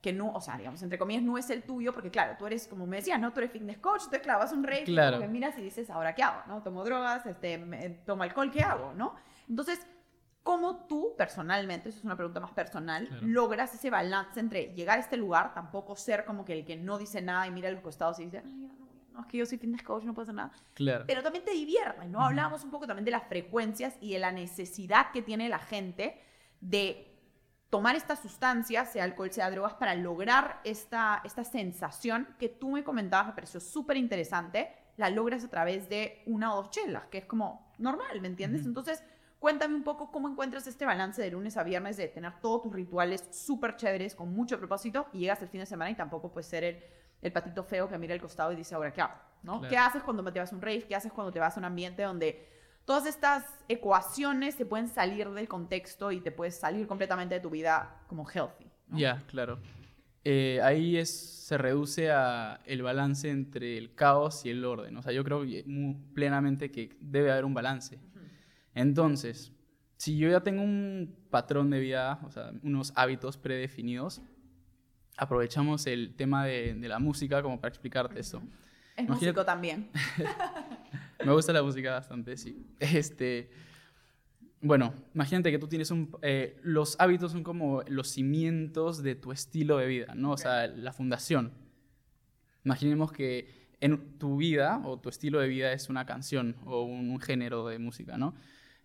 que no, o sea, digamos, entre comillas, no es el tuyo? Porque, claro, tú eres, como me decías, ¿no? Tú eres fitness coach, entonces, claro, vas a un rey, claro. miras y dices, ¿ahora qué hago? ¿No? Tomo drogas, este, tomo alcohol, ¿qué hago? ¿No? Entonces, ¿Cómo tú personalmente, eso es una pregunta más personal, logras ese balance entre llegar a este lugar, tampoco ser como que el que no dice nada y mira a los costados y dice, Ay, no, es que yo soy fitness coach, no puedo hacer nada. Claro. Pero también te divierte, ¿no? Hablábamos un poco también de las frecuencias y de la necesidad que tiene la gente de tomar estas sustancias, sea alcohol, sea drogas, para lograr esta, esta sensación que tú me comentabas, me pareció súper interesante, la logras a través de una o dos chelas, que es como normal, ¿me entiendes? Entonces Cuéntame un poco cómo encuentras este balance de lunes a viernes de tener todos tus rituales súper chéveres, con mucho propósito, y llegas el fin de semana y tampoco puedes ser el, el patito feo que mira al costado y dice, ahora, ¿qué hago? ¿no? ¿Qué haces cuando te vas a un rave? ¿Qué haces cuando te vas a un ambiente donde todas estas ecuaciones se pueden salir del contexto y te puedes salir completamente de tu vida como healthy? Ya, claro. eh, ahí es, se reduce a el balance entre el caos y el orden. O sea, yo creo plenamente que debe haber un balance. Entonces, si yo ya tengo un patrón de vida, o sea, unos hábitos predefinidos, aprovechamos el tema de, la música como para explicarte esto. Es músico también. Me gusta la música bastante, sí. Este, bueno, imagínate que tú tienes un... Eh, los hábitos son como los cimientos de tu estilo de vida, ¿no? O sea, la fundación. Imaginemos que en tu vida o tu estilo de vida es una canción o un, género de música, ¿no?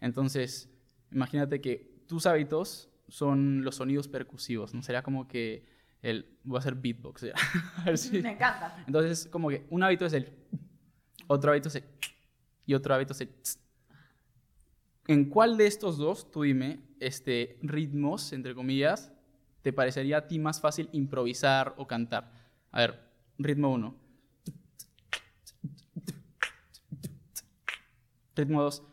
Entonces, imagínate que tus hábitos son los sonidos percusivos, ¿no? Sería como que el... Voy a hacer beatbox. Me encanta. Entonces, como que un hábito es el... Otro hábito es el... Y otro hábito es el... ¿En cuál de estos dos, tú dime, este, ritmos, entre comillas, te parecería a ti más fácil improvisar o cantar? A ver, ritmo 1. Ritmo 2.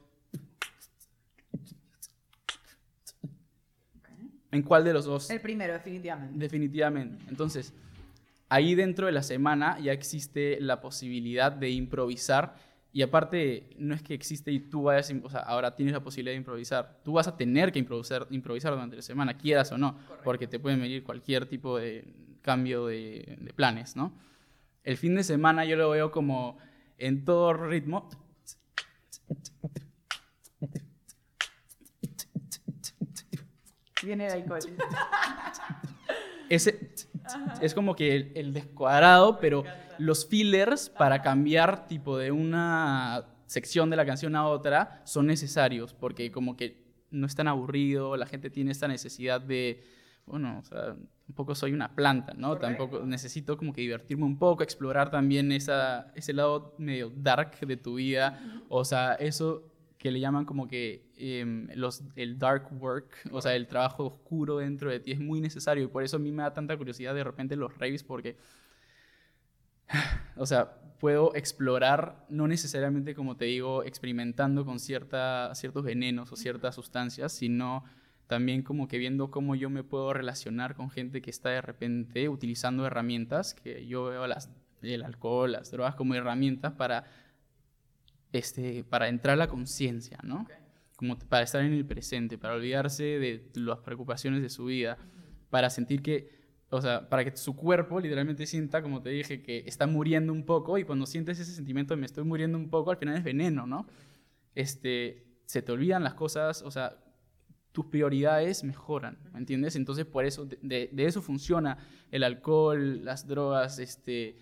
¿En cuál de los dos? El primero, definitivamente. Definitivamente. Entonces, ahí dentro de la semana ya existe la posibilidad de improvisar y aparte, no es que existe y tú vayas, o sea, ahora tienes la posibilidad de improvisar. Tú vas a tener que improvisar, improvisar durante la semana, quieras o no, porque te pueden venir cualquier tipo de cambio de, planes, ¿no? El fin de semana yo lo veo como en todo ritmo. Viene el alcohol. Ese es como que el, descuadrado, pero los fillers para cambiar tipo de una sección de la canción a otra son necesarios porque como que no es tan aburrido, la gente tiene esta necesidad de, bueno, o sea, tampoco soy una planta, ¿no? Tampoco necesito como que divertirme un poco, explorar también esa, ese lado medio dark de tu vida, o sea, eso que le llaman como que em, los, el dark work, o sea, el trabajo oscuro dentro de ti es muy necesario. Y por eso a mí me da tanta curiosidad de repente los raves porque, o sea, puedo explorar, no necesariamente como te digo, experimentando con cierta, ciertos venenos o ciertas sustancias, sino también como que viendo cómo yo me puedo relacionar con gente que está de repente utilizando herramientas, que yo veo las, el alcohol, las drogas como herramientas para este, para entrar a la conciencia, ¿no? Como para estar en el presente, para olvidarse de las preocupaciones de su vida, para sentir que, o sea, para que su cuerpo literalmente sienta, como te dije, que está muriendo un poco y cuando sientes ese sentimiento de me estoy muriendo un poco, al final es veneno, ¿no? Este, se te olvidan las cosas, o sea, tus prioridades mejoran, ¿me entiendes? Entonces, por eso, de, de eso funciona el alcohol, las drogas, este,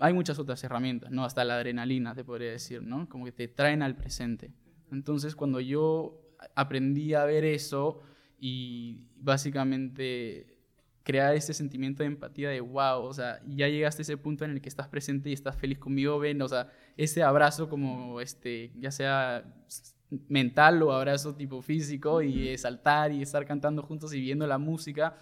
hay muchas otras herramientas, ¿no? Hasta la adrenalina, te podría decir, ¿no? Como que te traen al presente. Entonces, cuando yo aprendí a ver eso y básicamente crear ese sentimiento de empatía de wow, o sea, ya llegaste a ese punto en el que estás presente y estás feliz conmigo, ven, o sea, ese abrazo como este, ya sea mental o abrazo tipo físico y saltar y estar cantando juntos y viendo la música,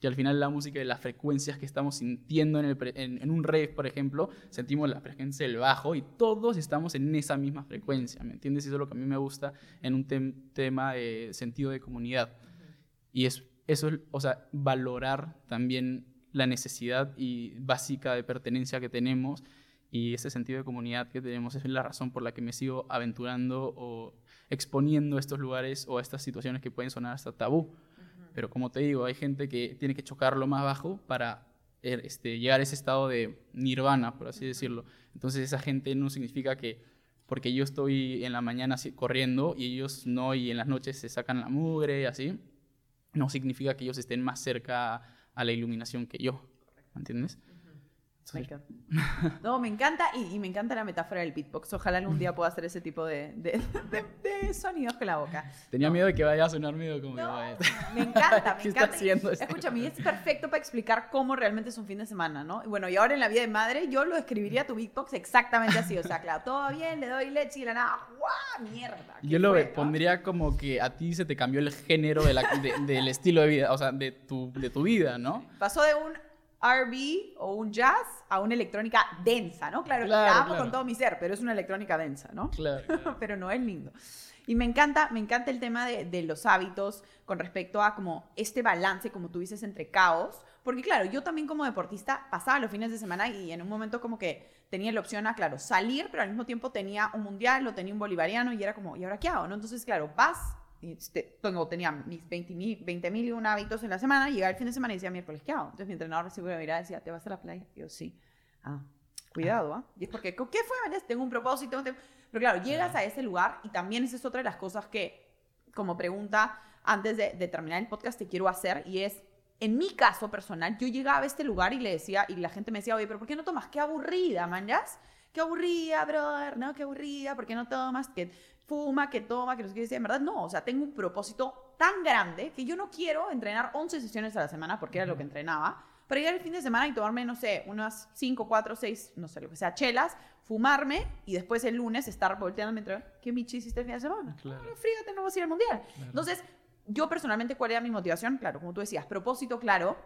que al final la música y las frecuencias que estamos sintiendo en, en, un rave, por ejemplo, sentimos la frecuencia del bajo y todos estamos en esa misma frecuencia, ¿me entiendes? Eso es lo que a mí me gusta en un tema de sentido de comunidad. Y es, eso es, o sea, valorar también la necesidad y básica de pertenencia que tenemos y ese sentido de comunidad que tenemos es la razón por la que me sigo aventurando o exponiendo estos lugares o estas situaciones que pueden sonar hasta tabú pero como te digo, hay gente que tiene que chocarlo más bajo para er, este, llegar a ese estado de nirvana, por así decirlo. Entonces esa gente no significa que porque yo estoy en la mañana corriendo y ellos no, y en las noches se sacan la mugre y así, no significa que ellos estén más cerca a la iluminación que yo, ¿me entiendes? Me encanta. No, me encanta y, me encanta la metáfora del beatbox. Ojalá algún día pueda hacer ese tipo de, de, sonidos con la boca. Tenía miedo de que vaya a sonar medio como... No, me encanta, me encanta. Este escúchame, es perfecto para explicar cómo realmente es un fin de semana, ¿no? Y bueno, y ahora en la vida de madre yo lo describiría a tu beatbox exactamente así. O sea, claro, todo bien, le doy leche y la nada, ¡guau! Mierda. Yo lo pondría como que a ti se te cambió el género del estilo de vida, o sea, de tu, de tu vida, ¿no? Pasó de un RB o un jazz a una electrónica densa, ¿no? Claro, Claro, la amo claro. con todo mi ser, pero es una electrónica densa, ¿no? Claro. claro. pero no es lindo. Y me encanta, me encanta el tema de, de los hábitos con respecto a como este balance, como tú dices, entre caos. Porque claro, yo también como deportista pasaba los fines de semana y en un momento como que tenía la opción a, claro, salir, pero al mismo tiempo tenía un mundial o tenía un bolivariano y era como, ¿y ahora qué hago? ¿no? Entonces, claro, vas, este, tengo, tenía mis 20 mil, 20 mil y un hábitos en la semana, llegaba el fin de semana y decía, miércoles, ¿qué hago? Entonces mi entrenador recibe una mirada y decía, ¿te vas a la playa? Y yo, sí. Ah, cuidado, ¿ah? Y es porque, ¿qué fue, Vanessa? Tengo un propósito. tengo- Pero claro, llegas a ese lugar y también esa es otra de las cosas que, como pregunta, antes de, de terminar el podcast, te quiero hacer y es, en mi caso personal, yo llegaba a este lugar y le decía, y la gente me decía, oye, pero ¿por qué no tomas? Qué aburrida, manjas. Qué aburrida, brother, no, qué aburrida, ¿por qué no tomas? Que fuma, que toma, que no sé qué. En verdad, no, o sea, tengo un propósito tan grande que yo no quiero entrenar 11 sesiones a la semana, porque era lo que entrenaba, para llegar el fin de semana y tomarme, no sé, unas 5, 4, 6, no sé, lo que sea, chelas, fumarme y después el lunes estar volteando mientras, ¿qué michi hiciste el fin de semana? Claro. "Ah, frígate, no vas a ir al mundial. Entonces, yo personalmente, ¿cuál era mi motivación? Claro, como tú decías, propósito claro.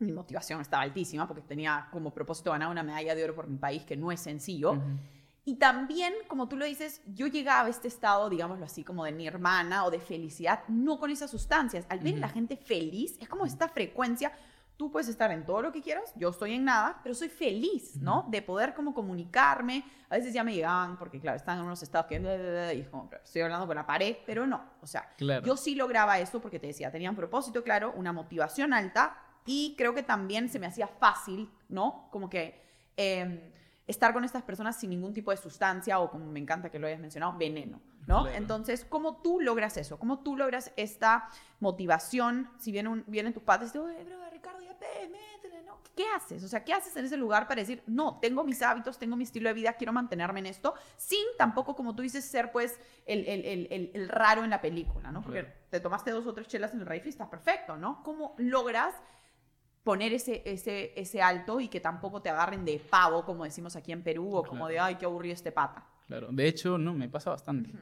Mi motivación estaba altísima porque tenía como propósito ganar una medalla de oro por mi país, que no es sencillo. Ujú. Y también, como tú lo dices, yo llegaba a este estado, digámoslo así, como de nirvana o de felicidad, no con esas sustancias. Al ver a la Ujú. gente feliz, es como esta frecuencia. Tú puedes estar en todo lo que quieras, yo estoy en nada, pero soy feliz, ¿no? De poder como comunicarme. A veces ya me llegaban, porque claro, están en unos estados que... Y es como, estoy hablando con la pared, pero no. O sea, Claro. yo sí lograba eso porque te decía, tenía un propósito claro, una motivación alta y creo que también se me hacía fácil, ¿no? Como que eh, estar con estas personas sin ningún tipo de sustancia o como me encanta que lo hayas mencionado, veneno, ¿no? Claro. Entonces, ¿cómo tú logras eso? ¿Cómo tú logras esta motivación? Si viene un, vienen tus padres y dicen, bro, Ricardo, ya pe, métele, ¿no? ¿Qué haces? O sea, ¿qué haces en ese lugar para decir, no, tengo mis hábitos, tengo mi estilo de vida, quiero mantenerme en esto, sin tampoco, como tú dices, ser pues el, el- el- el- el raro en la película, ¿no? Porque Claro. te tomaste dos o tres chelas en el rifle y estás perfecto, ¿no? ¿Cómo logras poner ese, ese, ese alto y que tampoco te agarren de pavo, como decimos aquí en Perú, o como Claro. de, ay, qué aburrido este pata? Claro, de hecho, no, me pasa bastante.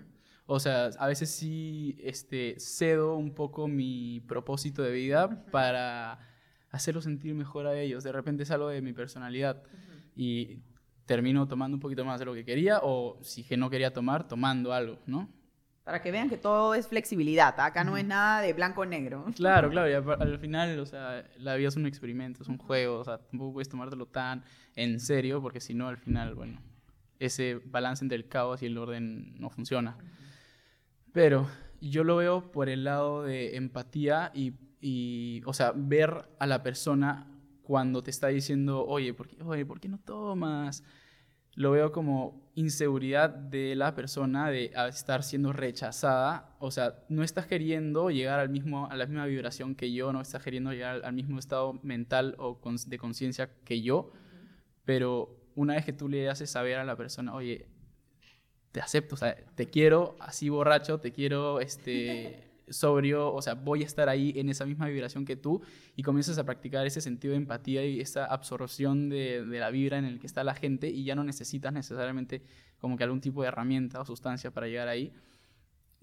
O sea, a veces sí este, cedo un poco mi propósito de vida para hacerlo sentir mejor a ellos. De repente es algo de mi personalidad y termino tomando un poquito más de lo que quería o si que no quería tomar, tomando algo, ¿no? Para que vean que todo es flexibilidad, acá no es nada de blanco o negro. Claro, claro, y al final, o sea, la vida es un experimento, es un juego, o sea, tampoco puedes tomártelo tan en serio porque si no, al final, bueno, ese balance entre el caos y el orden no funciona. Pero yo lo veo por el lado de empatía y, y, o sea, ver a la persona cuando te está diciendo, oye, ¿por qué, oye, ¿por qué no tomas? Lo veo como inseguridad de la persona de a- estar siendo rechazada. O sea, no estás queriendo llegar al mismo, a la misma vibración que yo, no estás queriendo llegar al, mismo estado mental o de conciencia que yo. Pero una vez que tú le haces saber a la persona, oye, te acepto, o sea, te quiero así borracho, te quiero este sobrio, o sea, voy a estar ahí en esa misma vibración que tú y comienzas a practicar ese sentido de empatía y esa absorción de, la vibra en el que está la gente y ya no necesitas necesariamente como que algún tipo de herramienta o sustancia para llegar ahí.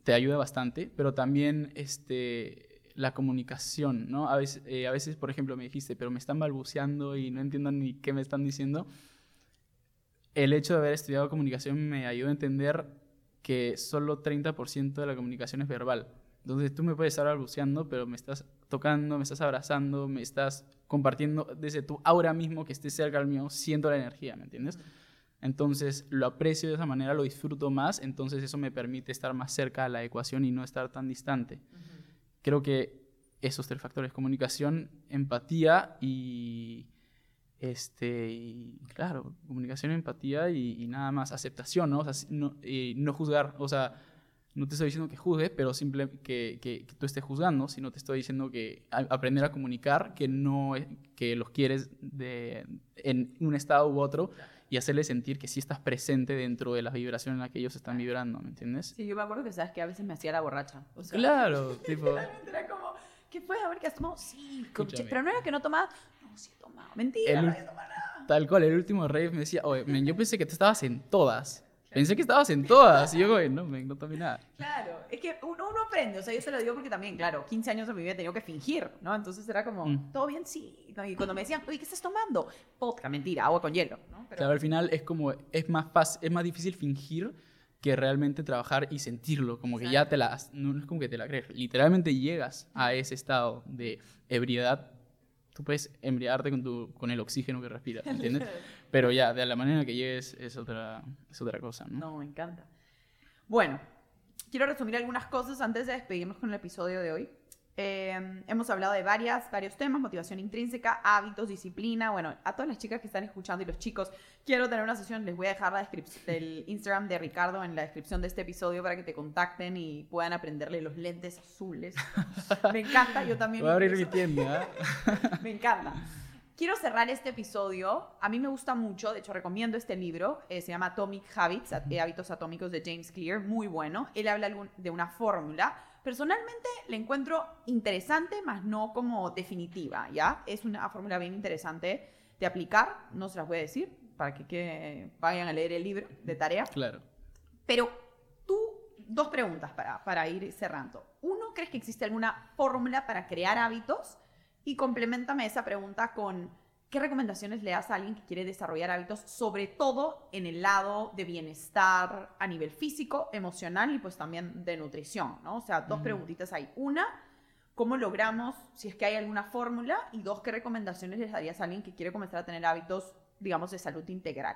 Te ayuda bastante, pero también este, la comunicación, ¿no? A veces, eh, a veces, por ejemplo, me dijiste, pero me están balbuceando y no entiendo ni qué me están diciendo el hecho de haber estudiado comunicación me ayudó a entender que solo 30% de la comunicación es verbal. Entonces tú me puedes estar balbuceando, pero me estás tocando, me estás abrazando, me estás compartiendo desde tu aura mismo que esté cerca al mío, siento la energía, ¿me entiendes? Entonces lo aprecio de esa manera, lo disfruto más, entonces eso me permite estar más cerca a la ecuación y no estar tan distante. Creo que esos tres factores, comunicación, empatía y, este, y claro, comunicación, empatía y, y nada más, aceptación, ¿no? O sea, no, y no juzgar, o sea, no te estoy diciendo que juzgue, pero simplemente que, que- que tú estés juzgando, sino te estoy diciendo que a- aprender a comunicar, que no, que los quieres de, en un estado u otro y hacerles sentir que sí estás presente dentro de la vibración en la que ellos están vibrando, ¿me entiendes? Sí, yo me acuerdo que sabes que a veces me hacía la borracha. O sea, Claro, tipo... era como, ¿qué fue? A ver, ¿qué has tomado? Sí, pero no era que no tomaba. No, sí he tomado. Mentira, El- no había tomado nada. Tal cual, el último rave me decía, oye, men, yo pensé que te estabas en todas. Pensé que estabas en todas. Y yo, güey, no, me, no tomé nada. Claro, es que uno, uno aprende. O sea, yo se lo digo porque también, claro, 15 años de mi vida he tenido que fingir, ¿no? Entonces era como, Mm. ¿todo bien? Sí. Y cuando me decían, oye, ¿qué estás tomando? Vodka, mentira, agua con hielo, ¿no? Pero, Claro, al final es como, es más fácil, es más difícil fingir que realmente trabajar y sentirlo, como que ya te la, no no es como que te la crees, literalmente llegas a ese estado de ebriedad, tú puedes embriagarte con, tu, con el oxígeno que respiras, ¿entiendes? Pero ya, de la manera que llegues es otra, es otra cosa, ¿no? No, me encanta. Bueno, quiero resumir algunas cosas antes de despedirnos con el episodio de hoy. Eh, hemos hablado de varias, varios temas, motivación intrínseca, hábitos, disciplina. Bueno, a todas las chicas que están escuchando y los chicos, quiero tener una sesión, les voy a dejar la del Instagram de Ricardo en la descripción de este episodio para que te contacten y puedan aprenderle los lentes azules. Me encanta, yo también. Voy a abrir mi tienda. Me encanta. Quiero cerrar este episodio. A mí me gusta mucho, de hecho recomiendo este libro. eh, se llama Atomic Habits, Hábitos Atómicos de James Clear. Muy bueno. Él habla de una fórmula. Personalmente la encuentro interesante, más no como definitiva, ¿ya? Es una fórmula bien interesante de aplicar. No se las voy a decir para que, que vayan a leer el libro de tarea. Claro. Pero tú, dos preguntas para, para ir cerrando. Uno, ¿crees que existe alguna fórmula para crear hábitos? Y complementame esa pregunta con qué recomendaciones le das a alguien que quiere desarrollar hábitos, sobre todo en el lado de bienestar a nivel físico, emocional y pues también de nutrición, ¿no? O sea, dos preguntitas ahí. Una, ¿cómo logramos, si es que hay alguna fórmula? Y dos, ¿qué recomendaciones les darías a alguien que quiere comenzar a tener hábitos, digamos, de salud integral?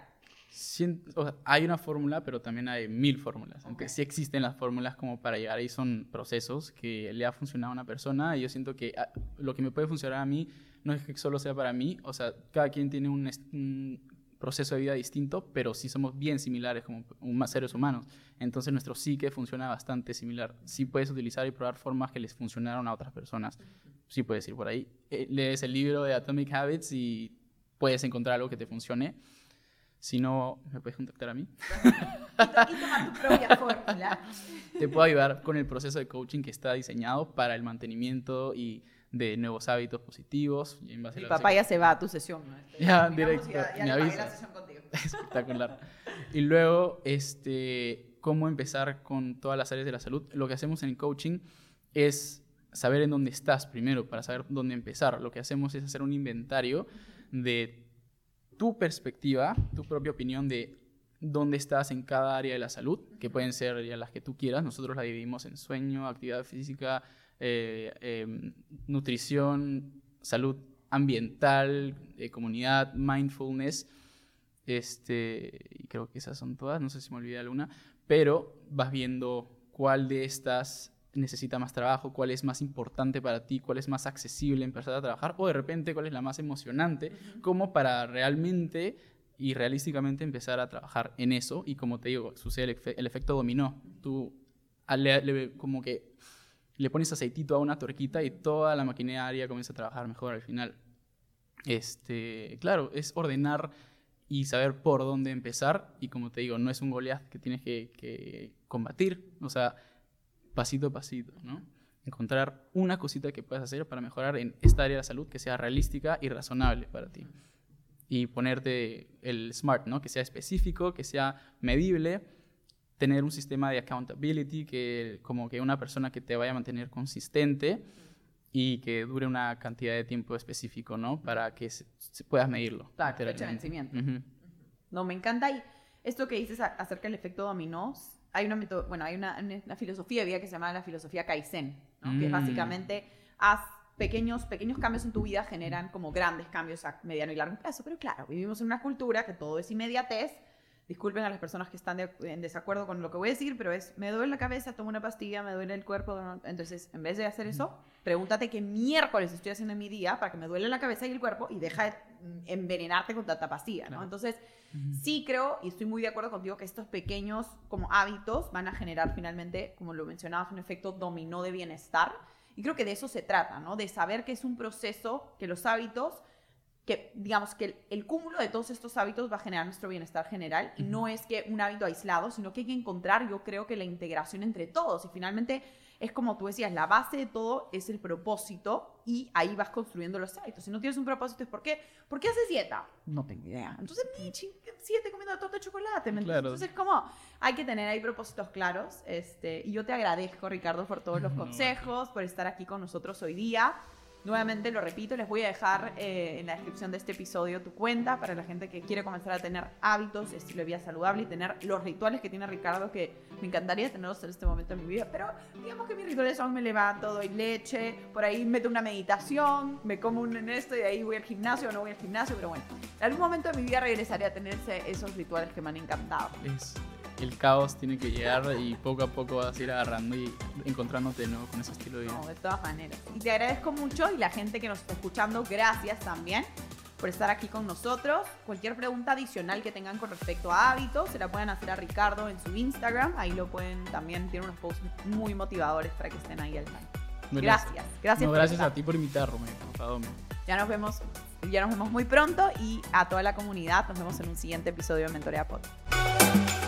O sea, hay una fórmula, pero también hay mil fórmulas. Aunque Ok. sí existen las fórmulas como para llegar ahí, son procesos que le ha funcionado a una persona. Y yo siento que ah, lo que me puede funcionar a mí no es que solo sea para mí. O sea, cada quien tiene un, un proceso de vida distinto, pero sí somos bien similares como seres humanos. Entonces nuestro psique funciona bastante similar. Sí puedes utilizar y probar formas que les funcionaron a otras personas. Sí puedes ir por ahí. Eh, lees el libro de Atomic Habits y puedes encontrar algo que te funcione. Si no, me puedes contactar a mí. Y, to- y tomar tu propia fórmula. Te puedo ayudar con el proceso de coaching que está diseñado para el mantenimiento y de nuevos hábitos positivos. Y en base a Mi la- papá ya se va a tu sesión. ¿no? Este, Ya, directo, Ya, ya me la sesión contigo. Espectacular. Y luego, este, cómo empezar con todas las áreas de la salud. Lo que hacemos en el coaching es saber en dónde estás primero para saber dónde empezar. Lo que hacemos es hacer un inventario de tu perspectiva, tu propia opinión de dónde estás en cada área de la salud, que pueden ser ya las que tú quieras. Nosotros la dividimos en sueño, actividad física, eh, em, nutrición, salud ambiental, eh, comunidad, mindfulness. Este, y creo que esas son todas, no sé si me olvidé alguna, pero vas viendo cuál de estas necesita más trabajo, cuál es más importante para ti, cuál es más accesible empezar a trabajar, o de repente cuál es la más emocionante, como para realmente y realísticamente empezar a trabajar en eso. Y como te digo, sucede el, efe- el efecto dominó. Tú a- le- le- como que le pones aceitito a una torquita y toda la maquinaria comienza a trabajar mejor al final. Este, claro, es ordenar y saber por dónde empezar. Y como te digo, no es un Goliath que tienes que, que combatir. O sea, pasito a pasito, ¿no? Encontrar una cosita que puedas hacer para mejorar en esta área de la salud que sea realística y razonable para ti. Y ponerte el SMART, ¿no? Que sea específico, que sea medible, tener un sistema de accountability, que como que una persona que te vaya a mantener consistente y que dure una cantidad de tiempo específico, ¿no? Para que se, se puedas medirlo. Claro, fecha de vencimiento. Ujú. No, me encanta. Y esto que dices acerca del efecto dominó, hay una, bueno, hay una, una filosofía de vida que se llama la filosofía Kaizen, ¿no? que es Mm. básicamente haz pequeños, pequeños cambios en tu vida generan como grandes cambios a mediano y largo plazo. Pero claro, vivimos en una cultura que todo es inmediatez. Disculpen a las personas que están de- en desacuerdo con lo que voy a decir, pero es, me duele la cabeza, tomo una pastilla, me duele el cuerpo. Entonces, en vez de hacer eso, pregúntate qué miércoles estoy haciendo en mi día para que me duele la cabeza y el cuerpo y deja de mm, envenenarte con tanta pastilla, ¿no? Claro. Entonces. Sí creo, y estoy muy de acuerdo contigo, que estos pequeños como hábitos van a generar finalmente, como lo mencionabas, un efecto dominó de bienestar. Y creo que de eso se trata, ¿no? De saber que es un proceso, que los hábitos, que digamos que el, el cúmulo de todos estos hábitos va a generar nuestro bienestar general. Y no es que un hábito aislado, sino que hay que encontrar, yo creo que la integración entre todos. Y finalmente es como tú decías, la base de todo es el propósito y ahí vas construyendo los hábitos. Si no tienes un propósito, ¿es por qué? ¿Por qué haces dieta? No tengo idea. Entonces, ni ching- síguete comiendo torta de chocolate. ¿me? Claro. Entonces, como, hay que tener ahí propósitos claros. Este, y yo te agradezco, Ricardo, por todos los consejos, por estar aquí con nosotros hoy día. Nuevamente lo repito, les voy a dejar eh, en la descripción de este episodio tu cuenta para la gente que quiere comenzar a tener hábitos, estilo de vida saludable y tener los rituales que tiene Ricardo, que me encantaría tenerlos en este momento en mi vida. Pero digamos que mis rituales son me levanto, doy leche, por ahí meto una meditación, me como un en esto y de ahí voy al gimnasio o no voy al gimnasio, pero bueno, en algún momento de mi vida regresaré a tener esos rituales que me han encantado. Es, el caos tiene que llegar y poco a poco vas a ir agarrando y encontrándote de nuevo con ese estilo de vida. No, de todas maneras. Y te agradezco mucho y la gente que nos está escuchando, gracias también por estar aquí con nosotros. Cualquier pregunta adicional que tengan con respecto a hábitos, se la pueden hacer a Ricardo en su Instagram. Ahí lo pueden también, tiene unos posts muy motivadores para que estén ahí al tanto. Gracias, gracias. No, gracias a ti por invitarme. Ya nos vemos, ya nos vemos muy pronto y a toda la comunidad nos vemos en un siguiente episodio de Mentorea Podcast.